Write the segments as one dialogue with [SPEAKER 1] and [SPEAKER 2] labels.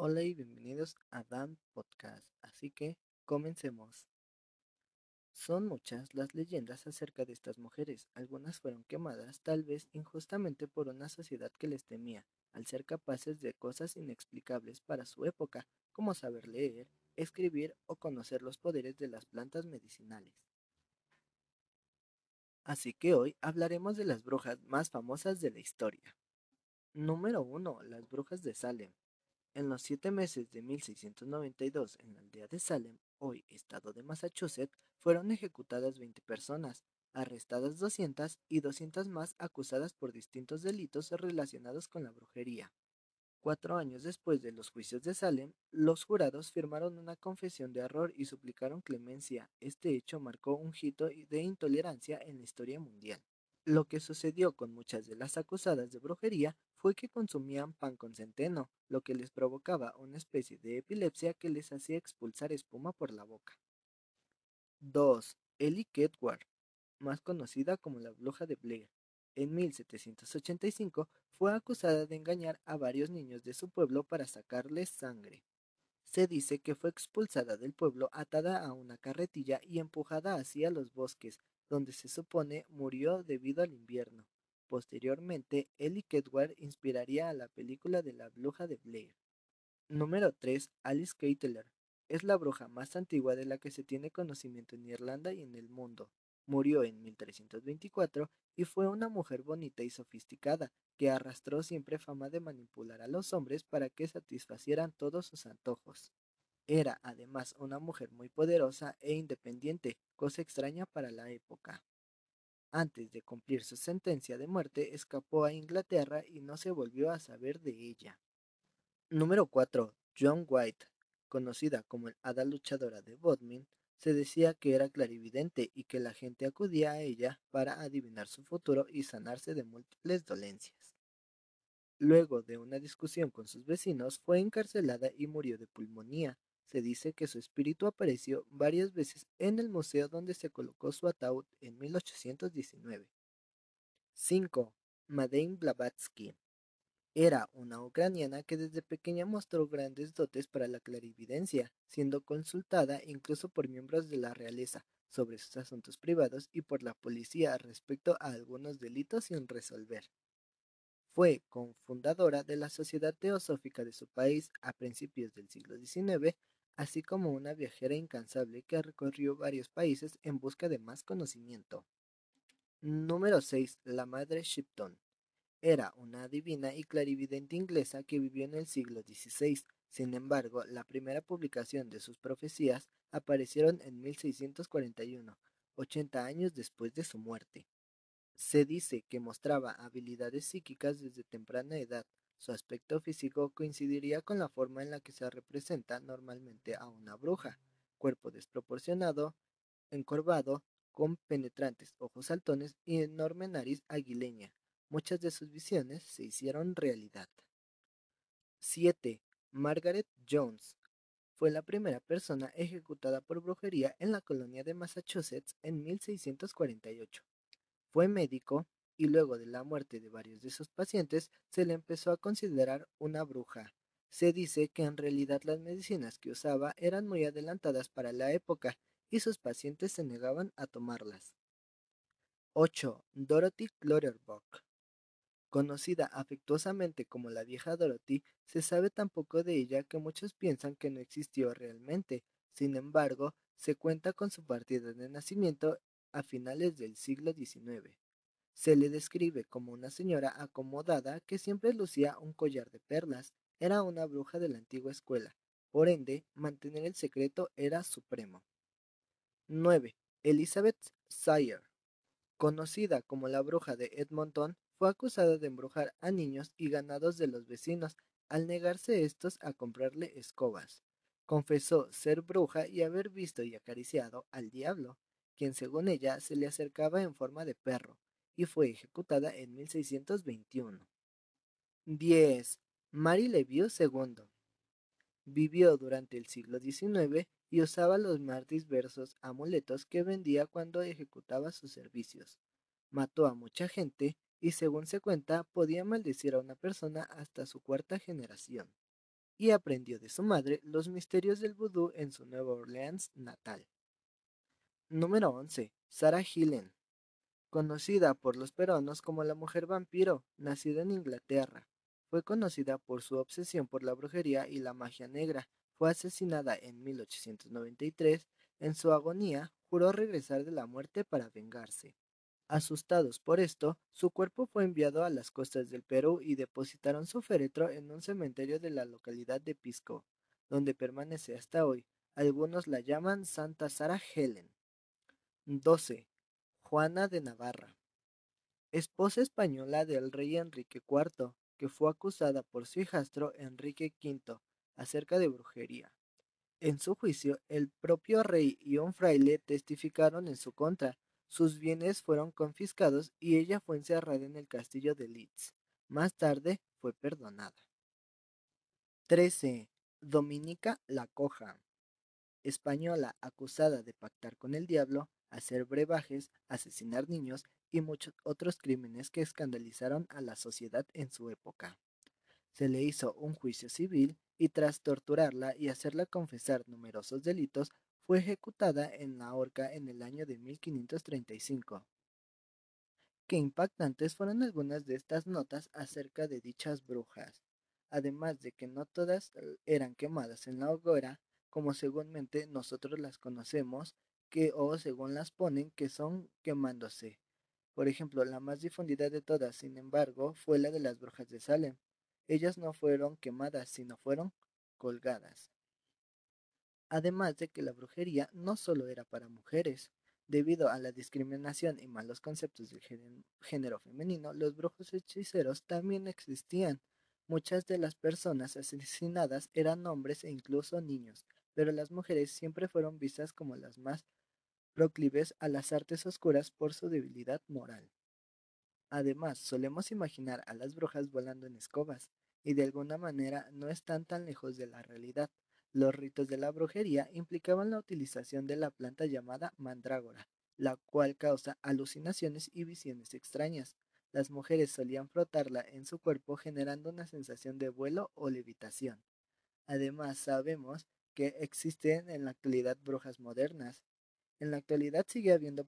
[SPEAKER 1] Hola y bienvenidos a Dan Podcast. Así que comencemos. Son muchas las leyendas acerca de estas mujeres. Algunas fueron quemadas, tal vez injustamente por una sociedad que les temía, al ser capaces de cosas inexplicables para su época, como saber leer, escribir o conocer los poderes de las plantas medicinales. Así que hoy hablaremos de las brujas más famosas de la historia. Número 1. Las brujas de Salem. En los siete meses de 1692, en la aldea de Salem, hoy estado de Massachusetts, fueron ejecutadas 20 personas, arrestadas 200 y 200 más acusadas por distintos delitos relacionados con la brujería. Cuatro años después de los juicios de Salem, los jurados firmaron una confesión de error y suplicaron clemencia. Este hecho marcó un hito de intolerancia en la historia mundial. Lo que sucedió con muchas de las acusadas de brujería fue que consumían pan con centeno, lo que les provocaba una especie de epilepsia que les hacía expulsar espuma por la boca. 2. Ellie Kedward, más conocida como la bruja de Blair. En 1785 fue acusada de engañar a varios niños de su pueblo para sacarles sangre. Se dice que fue expulsada del pueblo atada a una carretilla y empujada hacia los bosques, donde se supone murió debido al invierno. Posteriormente, Ellie Kedward inspiraría a la película de la bruja de Blair. Número 3. Alice Keiteler. Es la bruja más antigua de la que se tiene conocimiento en Irlanda y en el mundo. Murió en 1324 y fue una mujer bonita y sofisticada, que arrastró siempre fama de manipular a los hombres para que satisfacieran todos sus antojos. Era además una mujer muy poderosa e independiente, cosa extraña para la época. Antes de cumplir su sentencia de muerte, escapó a Inglaterra y no se volvió a saber de ella. Número 4. John White. Conocida como el hada luchadora de Bodmin, se decía que era clarividente y que la gente acudía a ella para adivinar su futuro y sanarse de múltiples dolencias. Luego de una discusión con sus vecinos, fue encarcelada y murió de pulmonía, se dice que su espíritu apareció varias veces en el museo donde se colocó su ataúd en 1819. 5. Madame Blavatsky era una ucraniana que desde pequeña mostró grandes dotes para la clarividencia, siendo consultada incluso por miembros de la realeza sobre sus asuntos privados y por la policía respecto a algunos delitos sin resolver. Fue cofundadora de la Sociedad Teosófica de su país a principios del siglo XIX así como una viajera incansable que recorrió varios países en busca de más conocimiento. Número 6. La Madre Shipton. Era una adivina y clarividente inglesa que vivió en el siglo XVI. Sin embargo, la primera publicación de sus profecías aparecieron en 1641, 80 años después de su muerte. Se dice que mostraba habilidades psíquicas desde temprana edad, su aspecto físico coincidiría con la forma en la que se representa normalmente a una bruja, cuerpo desproporcionado, encorvado, con penetrantes ojos saltones y enorme nariz aguileña. Muchas de sus visiones se hicieron realidad. 7. Margaret Jones fue la primera persona ejecutada por brujería en la colonia de Massachusetts en 1648. Fue médico, y luego de la muerte de varios de sus pacientes se le empezó a considerar una bruja. Se dice que en realidad las medicinas que usaba eran muy adelantadas para la época y sus pacientes se negaban a tomarlas. 8. Dorothy Clutterbuck Conocida afectuosamente como la vieja Dorothy, se sabe tan poco de ella que muchos piensan que no existió realmente. Sin embargo, se cuenta con su partida de nacimiento a finales del siglo XIX. Se le describe como una señora acomodada que siempre lucía un collar de perlas. Era una bruja de la antigua escuela. Por ende, mantener el secreto era supremo. 9. Elizabeth Sayer. Conocida como la bruja de Edmonton, fue acusada de embrujar a niños y ganados de los vecinos al negarse estos a comprarle escobas. Confesó ser bruja y haber visto y acariciado al diablo, quien según ella se le acercaba en forma de perro, y fue ejecutada en 1621. 10. Mary Levieux II. Vivió durante el siglo XIX y usaba los martis versos amuletos que vendía cuando ejecutaba sus servicios. Mató a mucha gente y según se cuenta podía maldecir a una persona hasta su cuarta generación. y aprendió de su madre los misterios del vudú en su Nueva Orleans natal. Número 11. Sarah Hillen. Conocida por los peruanos como la mujer vampiro, nacida en Inglaterra. Fue conocida por su obsesión por la brujería y la magia negra. Fue asesinada en 1893. En su agonía, juró regresar de la muerte para vengarse. Asustados por esto, su cuerpo fue enviado a las costas del Perú y depositaron su féretro en un cementerio de la localidad de Pisco, donde permanece hasta hoy. Algunos la llaman Santa Sara Helen. 12. Juana de Navarra. Esposa española del rey Enrique IV, que fue acusada por su hijastro Enrique V acerca de brujería. En su juicio, el propio rey y un fraile testificaron en su contra, sus bienes fueron confiscados y ella fue encerrada en el castillo de Leeds. Más tarde fue perdonada. 13. Dominica la Coja. Española acusada de pactar con el diablo, hacer brebajes, asesinar niños y muchos otros crímenes que escandalizaron a la sociedad en su época. Se le hizo un juicio civil y tras torturarla y hacerla confesar numerosos delitos, fue ejecutada en la horca en el año de 1535. Qué impactantes fueron algunas de estas notas acerca de dichas brujas, además de que no todas eh, eran quemadas en la hoguera, como seguramente nosotros las conocemos, que o según las ponen que son quemándose. Por ejemplo, la más difundida de todas, sin embargo, fue la de las brujas de Salem. Ellas no fueron quemadas, sino fueron colgadas además de que la brujería no solo era para mujeres. Debido a la discriminación y malos conceptos del género femenino, los brujos hechiceros también existían. Muchas de las personas asesinadas eran hombres e incluso niños, pero las mujeres siempre fueron vistas como las más proclives a las artes oscuras por su debilidad moral. Además, solemos imaginar a las brujas volando en escobas, y de alguna manera no están tan lejos de la realidad. Los ritos de la brujería implicaban la utilización de la planta llamada mandrágora, la cual causa alucinaciones y visiones extrañas. Las mujeres solían frotarla en su cuerpo generando una sensación de vuelo o levitación. Además, sabemos que existen en la actualidad brujas modernas. En la actualidad sigue habiendo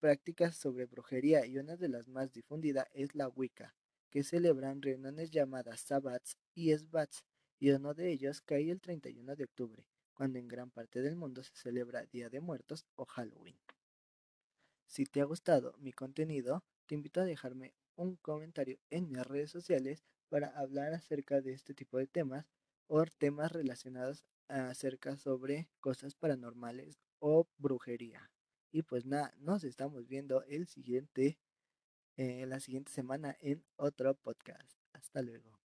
[SPEAKER 1] prácticas sobre brujería y una de las más difundidas es la Wicca, que celebran reuniones llamadas sabbats y esbats y uno de ellos cae el 31 de octubre, cuando en gran parte del mundo se celebra Día de Muertos o Halloween. Si te ha gustado mi contenido, te invito a dejarme un comentario en mis redes sociales para hablar acerca de este tipo de temas o temas relacionados acerca sobre cosas paranormales o brujería. Y pues nada, nos estamos viendo el siguiente, eh, la siguiente semana en otro podcast. Hasta luego.